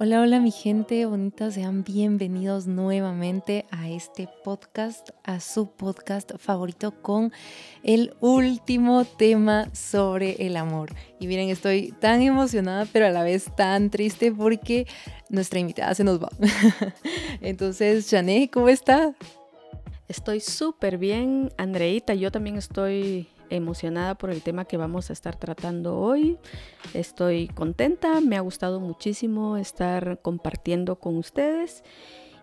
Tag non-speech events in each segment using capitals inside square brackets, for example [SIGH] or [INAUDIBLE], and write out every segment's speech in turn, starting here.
Hola, hola mi gente bonita, sean bienvenidos nuevamente a este podcast, a su podcast favorito con el último tema sobre el amor. Y miren, estoy tan emocionada pero a la vez tan triste porque nuestra invitada se nos va. [LAUGHS] Entonces, Jané, ¿cómo está? Estoy súper bien, Andreita, yo también estoy emocionada por el tema que vamos a estar tratando hoy. Estoy contenta, me ha gustado muchísimo estar compartiendo con ustedes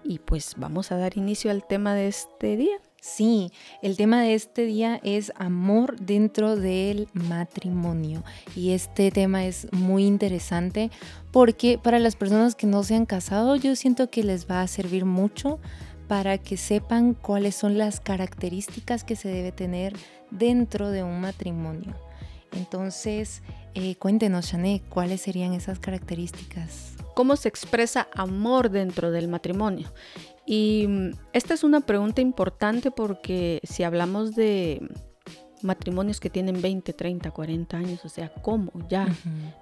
y pues vamos a dar inicio al tema de este día. Sí, el tema de este día es amor dentro del matrimonio y este tema es muy interesante porque para las personas que no se han casado yo siento que les va a servir mucho para que sepan cuáles son las características que se debe tener dentro de un matrimonio. Entonces, eh, cuéntenos, Chané, ¿cuáles serían esas características? ¿Cómo se expresa amor dentro del matrimonio? Y mm, esta es una pregunta importante porque si hablamos de matrimonios que tienen 20, 30, 40 años, o sea, ¿cómo? Ya,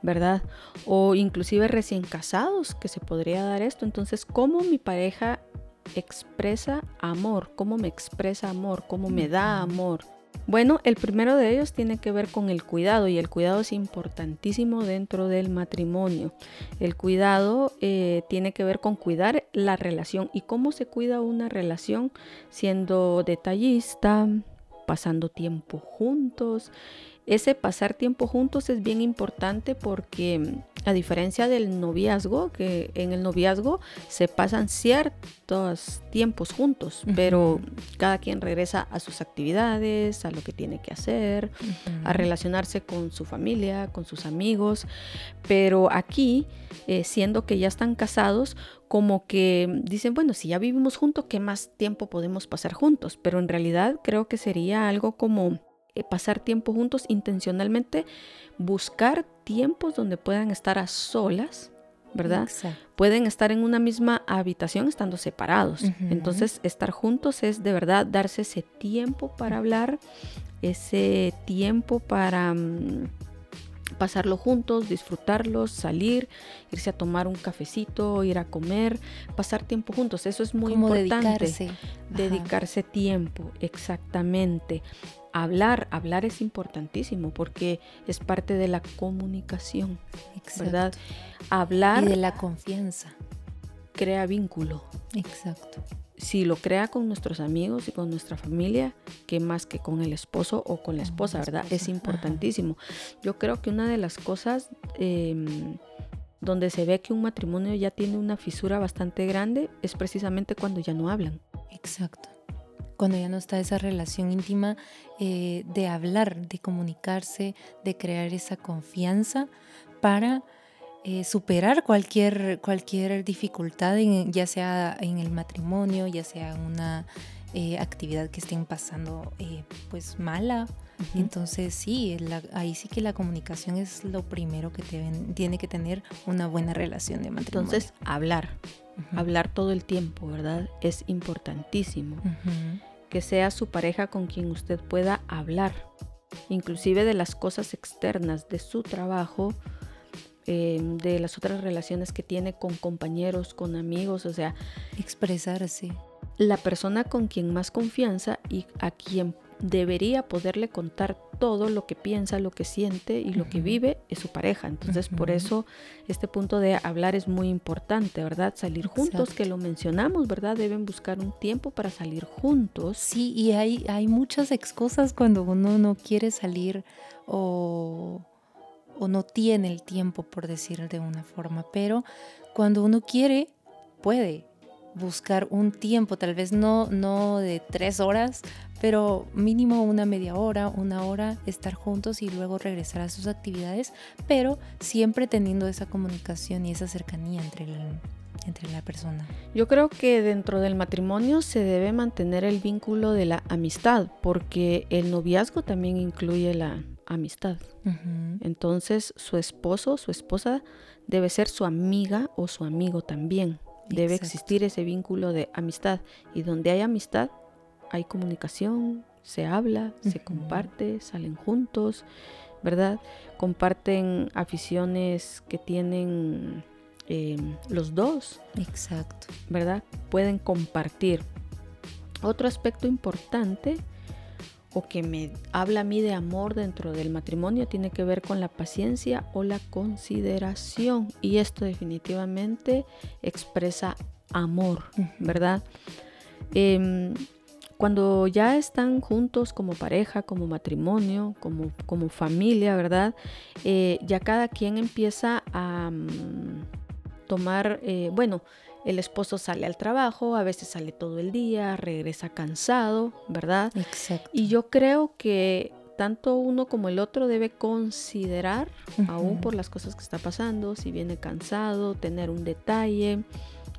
¿verdad? O inclusive recién casados, que se podría dar esto. Entonces, ¿cómo mi pareja expresa amor, cómo me expresa amor, cómo me da amor. Bueno, el primero de ellos tiene que ver con el cuidado y el cuidado es importantísimo dentro del matrimonio. El cuidado eh, tiene que ver con cuidar la relación y cómo se cuida una relación siendo detallista, pasando tiempo juntos, ese pasar tiempo juntos es bien importante porque mm, a diferencia del noviazgo, que en el noviazgo se pasan ciertos tiempos juntos, pero cada quien regresa a sus actividades, a lo que tiene que hacer, a relacionarse con su familia, con sus amigos, pero aquí, eh, siendo que ya están casados, como que dicen, bueno, si ya vivimos juntos, ¿qué más tiempo podemos pasar juntos? Pero en realidad creo que sería algo como pasar tiempo juntos intencionalmente, buscar tiempos donde puedan estar a solas, ¿verdad? Pueden estar en una misma habitación estando separados. Entonces, estar juntos es de verdad darse ese tiempo para hablar, ese tiempo para... Mm, pasarlo juntos, disfrutarlos, salir, irse a tomar un cafecito, ir a comer, pasar tiempo juntos. Eso es muy importante. Dedicarse. dedicarse tiempo, exactamente hablar, hablar es importantísimo porque es parte de la comunicación, ¿verdad? Hablar. Y de la confianza. Crea vínculo. Exacto. Si lo crea con nuestros amigos y con nuestra familia, que más que con el esposo o con la esposa, ¿verdad? Es importantísimo. Yo creo que una de las cosas em, donde se ve que un matrimonio ya tiene una fisura bastante grande es precisamente cuando ya no hablan. Exacto cuando ya no está esa relación íntima eh, de hablar, de comunicarse, de crear esa confianza para eh, superar cualquier, cualquier dificultad, ya sea en el matrimonio, ya sea en una eh, actividad que estén pasando pues mala. Entonces sí, ahí sí que la comunicación es lo primero que tiene que tener una buena relación de matrimonio. Entonces, hablar, hablar todo el tiempo, ¿verdad? Es importantísimo que sea su pareja con quien usted pueda hablar, inclusive de las cosas externas, de su trabajo, em, de las otras relaciones que tiene con compañeros, con amigos, o sea, expresarse. La persona con quien más confianza y a quien debería poderle contar todo lo que piensa, lo que siente y lo que vive es su pareja. Entonces, por eso este punto de hablar es muy importante, ¿verdad? Salir juntos, que lo mencionamos, ¿verdad? Deben buscar un tiempo para salir juntos. Sí, y hay, hay muchas excusas cuando uno no quiere salir o, o no tiene el tiempo, por decir de una forma, pero cuando uno quiere, puede buscar un tiempo, tal vez no, no de tres horas, pero mínimo una media hora, una hora, estar juntos y luego regresar a sus actividades, pero siempre teniendo esa comunicación y esa cercanía entre entre la persona. Yo creo que dentro del matrimonio se debe mantener el vínculo de la amistad, porque el noviazgo también incluye la amistad. Entonces su esposo, su esposa debe ser su amiga o su amigo también. Debe existir ese vínculo de amistad y donde hay amistad hay comunicación, se habla, se comparte, salen juntos, ¿verdad? Comparten aficiones que tienen em, los dos. Exacto. ¿Verdad? Pueden compartir. Otro aspecto importante o que me habla a mí de amor dentro del matrimonio tiene que ver con la paciencia o la consideración. Y esto definitivamente expresa amor, ¿verdad? Em, cuando ya están juntos como pareja, como matrimonio, como, como familia, ¿verdad? Eh, ya cada quien empieza a mm, tomar, eh, bueno, el esposo sale al trabajo, a veces sale todo el día, regresa cansado, ¿verdad? Exacto. Y yo creo que tanto uno como el otro debe considerar, aún por las cosas que está pasando, si viene cansado, tener un detalle,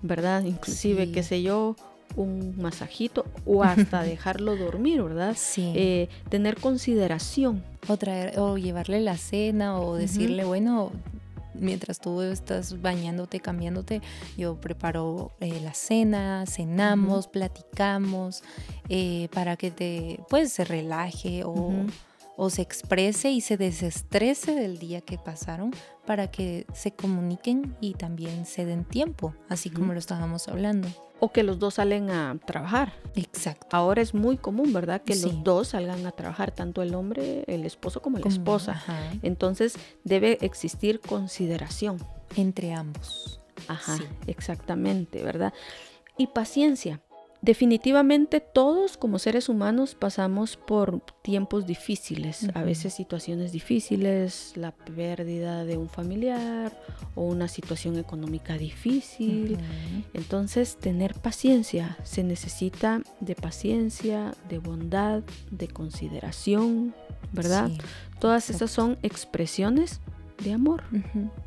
¿verdad? Inclusive, qué sé yo, un masajito o [LAUGHS] hasta dejarlo dormir, ¿verdad? Sí. Eh, tener consideración. O, traer, o llevarle la cena o decirle, bueno, mientras tú estás bañándote, cambiándote, yo preparo eh, la cena, cenamos, platicamos, eh, para que te, pues, se relaje o, o se exprese y se desestrese del día que pasaron para que se comuniquen y también se den tiempo, así como lo estábamos hablando o que los dos salen a trabajar. Exacto. Ahora es muy común, ¿verdad? Que los dos salgan a trabajar, tanto el hombre, el esposo como la esposa. Entonces debe existir consideración. Entre ambos. Ajá, exactamente, ¿verdad? Y paciencia. Definitivamente todos como seres humanos pasamos por tiempos difíciles, a veces situaciones difíciles, la pérdida de un familiar o una situación económica difícil. Entonces tener paciencia, se necesita de paciencia, de bondad, de consideración, ¿verdad? Todas esas son expresiones de amor,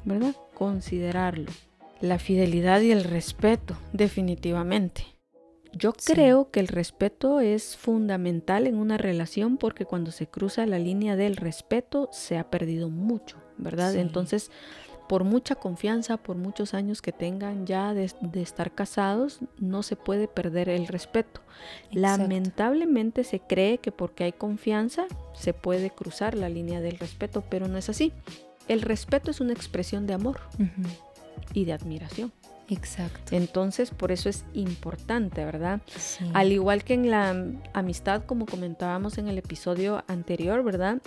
¿verdad? Considerarlo. La fidelidad y el respeto, definitivamente. Yo creo que el respeto es fundamental en una relación porque cuando se cruza la línea del respeto se ha perdido mucho, ¿verdad? Entonces, por mucha confianza, por muchos años que tengan ya de, estar casados, no se puede perder el respeto. Lamentablemente se cree que porque hay confianza se puede cruzar la línea del respeto, pero no es así. El respeto es una expresión de amor y de admiración. Exacto. Entonces, por eso es importante, ¿verdad? Al igual que en la amistad, como comentábamos en el episodio anterior, ¿verdad?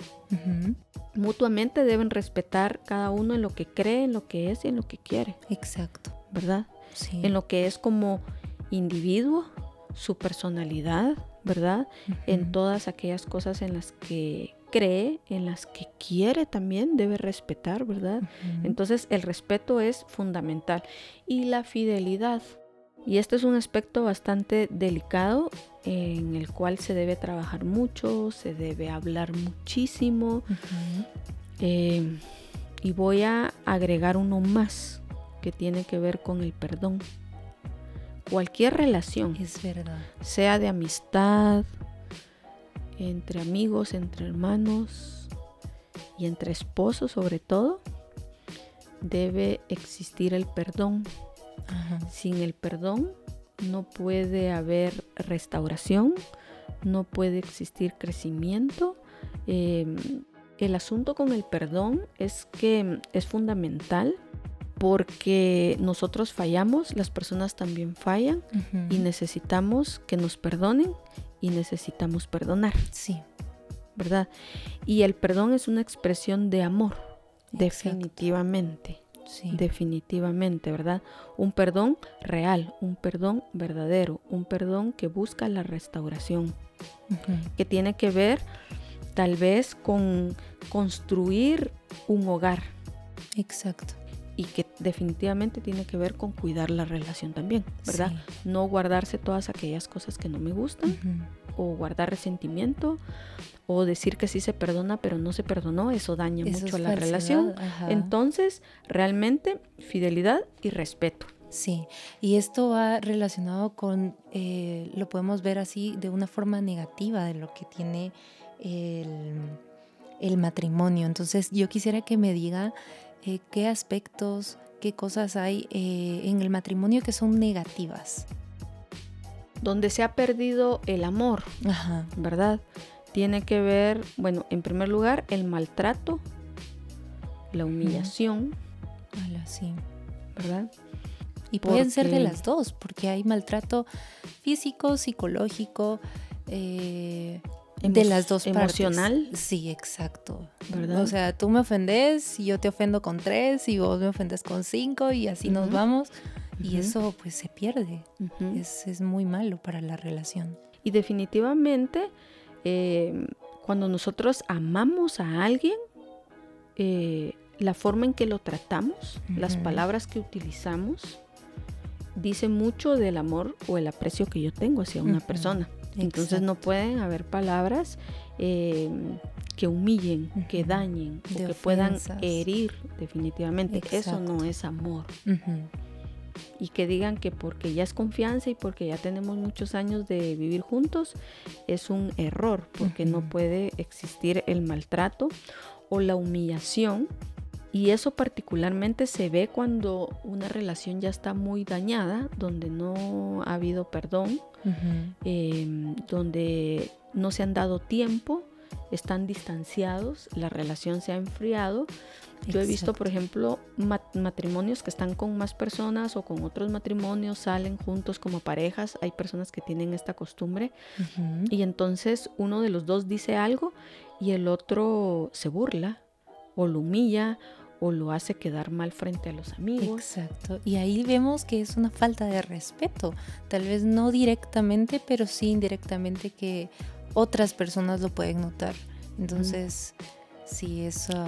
Mutuamente deben respetar cada uno en lo que cree, en lo que es y en lo que quiere. Exacto. ¿Verdad? Sí. En lo que es como individuo, su personalidad, ¿verdad? En todas aquellas cosas en las que cree, en las que quiere también, debe respetar, ¿verdad? Entonces el respeto es fundamental. Y la fidelidad. Y este es un aspecto bastante delicado en el cual se debe trabajar mucho, se debe hablar muchísimo. Eh, y voy a agregar uno más que tiene que ver con el perdón. Cualquier relación, es verdad, sea de amistad, entre amigos, entre hermanos y entre esposos sobre todo, debe existir el perdón. Sin el perdón no puede haber restauración, no puede existir crecimiento. Em, el asunto con el perdón es que es fundamental porque nosotros fallamos, las personas también fallan y necesitamos que nos perdonen y necesitamos perdonar. Sí. ¿Verdad? Y el perdón es una expresión de amor, definitivamente. Sí. Definitivamente, ¿verdad? Un perdón real, un perdón verdadero, un perdón que busca la restauración, que tiene que ver tal vez con construir un hogar. Exacto y que definitivamente tiene que ver con cuidar la relación también, ¿verdad? No guardarse todas aquellas cosas que no me gustan o guardar resentimiento o decir que sí se perdona pero no se perdonó, eso daña mucho la relación. Entonces, realmente fidelidad y respeto. Sí, y esto va relacionado con, eh, lo podemos ver así de una forma negativa de lo que tiene el, el matrimonio. Entonces, yo quisiera que me diga eh, qué aspectos, qué cosas hay eh, en el matrimonio que son negativas. Donde se ha perdido el amor, ¿verdad? Tiene que ver, bueno, en primer lugar, el maltrato, la humillación, sí. ¿verdad? Y pueden ser de Porque- las dos, porque hay maltrato físico, psicológico, eh, de las dos partes. emocional. Sí, exacto. ¿Verdad? O sea, tú me ofendes y yo te ofendo con tres y vos me ofendes con cinco y así nos vamos. Y eso pues se pierde. Es, es muy malo para la relación. Y definitivamente, eh, cuando nosotros amamos a alguien, eh, la forma en que lo tratamos, las palabras que utilizamos, dice mucho del amor o el aprecio que yo tengo hacia una persona. Entonces no pueden haber palabras eh, que humillen, que dañen o que puedan herir definitivamente. Eso no es amor. Y que digan que porque ya es confianza y porque ya tenemos muchos años de vivir juntos es un error, porque no puede existir el maltrato o la humillación. Y eso particularmente se ve cuando una relación ya está muy dañada, donde no ha habido perdón, Eh, donde no se han dado tiempo, están distanciados, la relación se ha enfriado. Yo he visto, por ejemplo, mat- matrimonios que están con más personas o con otros matrimonios, salen juntos como parejas. Hay personas que tienen esta costumbre y entonces uno de los dos dice algo y el otro se burla o lo humilla o lo hace quedar mal frente a los amigos. Exacto. Y ahí vemos que es una falta de respeto. Tal vez no directamente, pero sí indirectamente que otras personas lo pueden notar. Entonces, sí, eso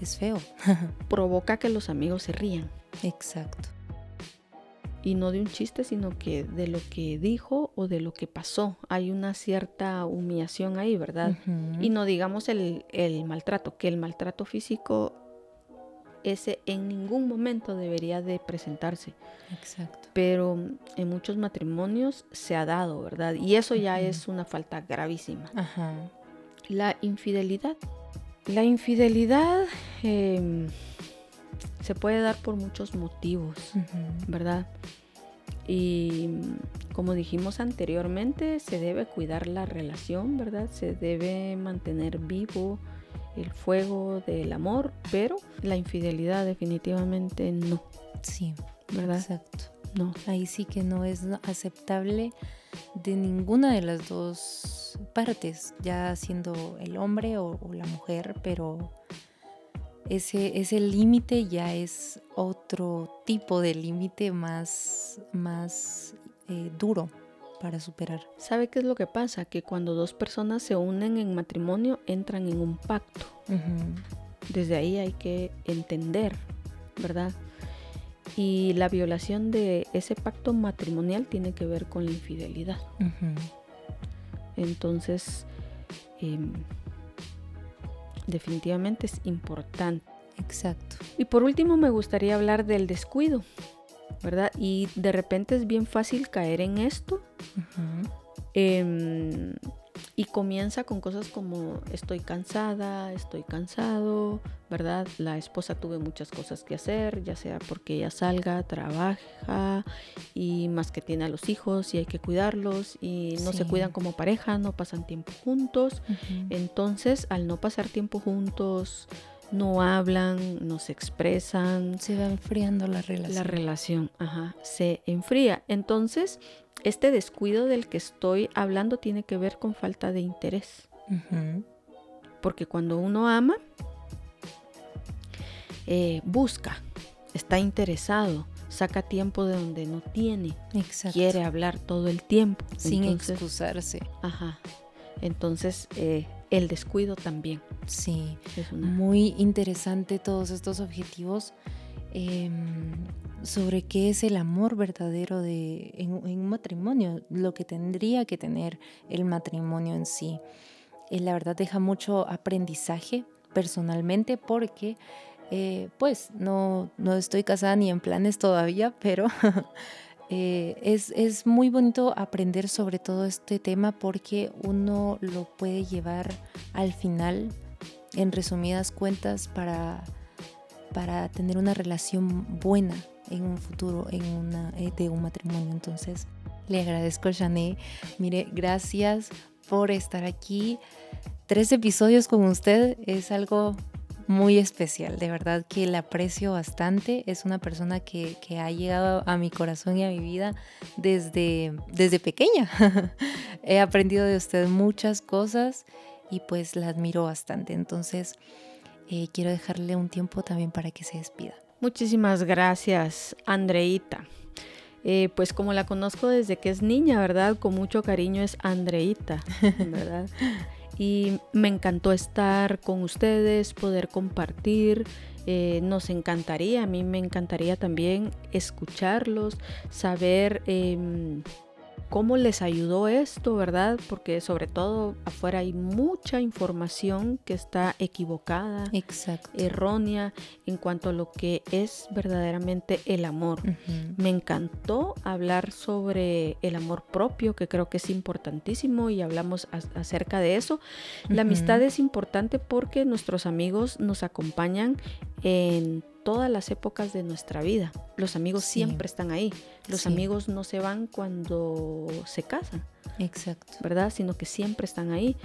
es feo. [LAUGHS] Provoca que los amigos se rían. Exacto. y no de un chiste, sino que de lo que dijo o de lo que pasó. Hay una cierta humillación ahí, ¿verdad? Y no digamos el, el maltrato, que el maltrato físico, ese en ningún momento debería de presentarse, Exacto. pero en muchos matrimonios se ha dado, ¿verdad? Y eso ya es una falta gravísima. Ajá. La infidelidad. La infidelidad em, se puede dar por muchos motivos. ¿verdad? Y como dijimos anteriormente, se debe cuidar la relación, ¿verdad? Se debe mantener vivo el fuego del amor, pero la infidelidad definitivamente no, Sí, ¿verdad? exacto. No. Ahí sí que no es aceptable de ninguna de las dos partes, ya siendo el hombre o, o la mujer, pero ese, ese límite ya es otro tipo de límite más, más eh, duro para superar. ¿Sabe qué es lo que pasa? Que cuando dos personas se unen en matrimonio, entran en un pacto. Desde ahí hay que entender, ¿verdad? Y la violación de ese pacto matrimonial tiene que ver con la infidelidad. Entonces, em, definitivamente es importante. Exacto. Y por último, me gustaría hablar del descuido, ¿verdad? Y de repente es bien fácil caer en esto. Em, y comienza con cosas como estoy cansada, estoy cansado, ¿verdad? La esposa tuve muchas cosas que hacer, ya sea porque ella salga, trabaja y más que tiene a los hijos y hay que cuidarlos y no se cuidan como pareja, no pasan tiempo juntos. Entonces, al no pasar tiempo juntos, no hablan, no se expresan, Se va enfriando la relación. la relación ajá, se enfría. Entonces, este descuido del que estoy hablando tiene que ver con falta de interés. Ujú, Porque cuando uno ama, eh, busca, está interesado, saca tiempo de donde no tiene, Exacto. quiere hablar todo el tiempo. Sin Entonces, excusarse. Ajá. Entonces, eh, el descuido también Sí. es una... Muy interesante todos estos objetivos em, sobre qué es el amor verdadero de, en, en un matrimonio, lo que tendría que tener el matrimonio en sí. Eh, la verdad deja mucho aprendizaje personalmente porque eh, pues no, no estoy casada ni en planes todavía, pero [LAUGHS] eh, es, es muy bonito aprender sobre todo este tema porque uno lo puede llevar al final en resumidas cuentas para, para tener una relación buena en un futuro en una, eh, de un matrimonio. Entonces, le agradezco a Shané. Mire, gracias por estar aquí. Tres episodios con usted es algo muy especial. De verdad que la aprecio bastante. Es una persona que, ha llegado a mi corazón y a mi vida desde, desde pequeña. [LAUGHS] He aprendido de usted muchas cosas y pues la admiro bastante. Entonces, eh, quiero dejarle un tiempo también para que se despida. Muchísimas gracias, Andreita. Eh, pues como la conozco desde que es niña, ¿verdad? Con mucho cariño es Andreita, [LAUGHS] ¿verdad? Y me encantó estar con ustedes, poder compartir. Eh, nos encantaría, a mí me encantaría también escucharlos, saber em, cómo les ayudó esto, ¿verdad? Porque sobre todo afuera hay mucha información que está equivocada, errónea en cuanto a lo que es verdaderamente el amor. Me encantó hablar sobre el amor propio, que creo que es importantísimo y hablamos acerca de eso. La amistad es importante porque nuestros amigos nos acompañan en todas las épocas de nuestra vida. Los amigos siempre están ahí. Los amigos no se van cuando se casan. Exacto. ¿Verdad? Sino que siempre están ahí.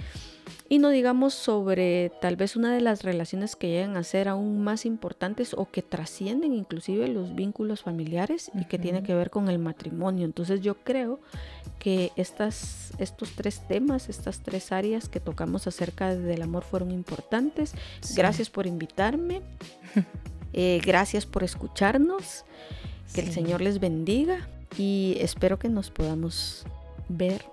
Y no digamos sobre tal vez una de las relaciones que llegan a ser aún más importantes o que trascienden inclusive los vínculos familiares y que tiene que ver con el matrimonio. Entonces yo creo que estas, estos tres temas, estas tres áreas que tocamos acerca del amor fueron importantes. Gracias por invitarme. [LAUGHS] Eh, gracias por escucharnos. Que el Señor les bendiga y espero que nos podamos ver,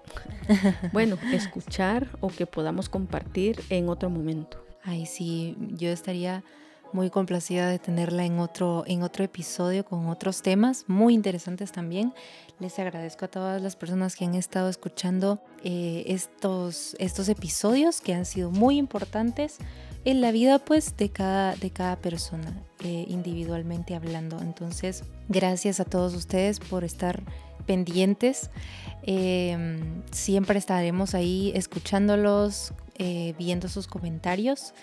[LAUGHS] bueno, escuchar o que podamos compartir en otro momento. Ay, sí, yo estaría muy complacida de tenerla en otro, en otro episodio con otros temas muy interesantes también. Les agradezco a todas las personas que han estado escuchando eh, estos, estos episodios que han sido muy importantes en la vida pues de cada, de cada persona eh, individualmente hablando. Entonces, gracias a todos ustedes por estar pendientes. Em, siempre estaremos ahí escuchándolos, eh, viendo sus comentarios.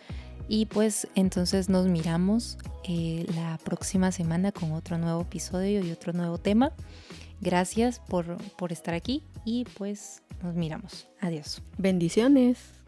Y pues entonces nos miramos eh, la próxima semana con otro nuevo episodio y otro nuevo tema. Gracias por, por estar aquí y pues nos miramos. Adiós. Bendiciones.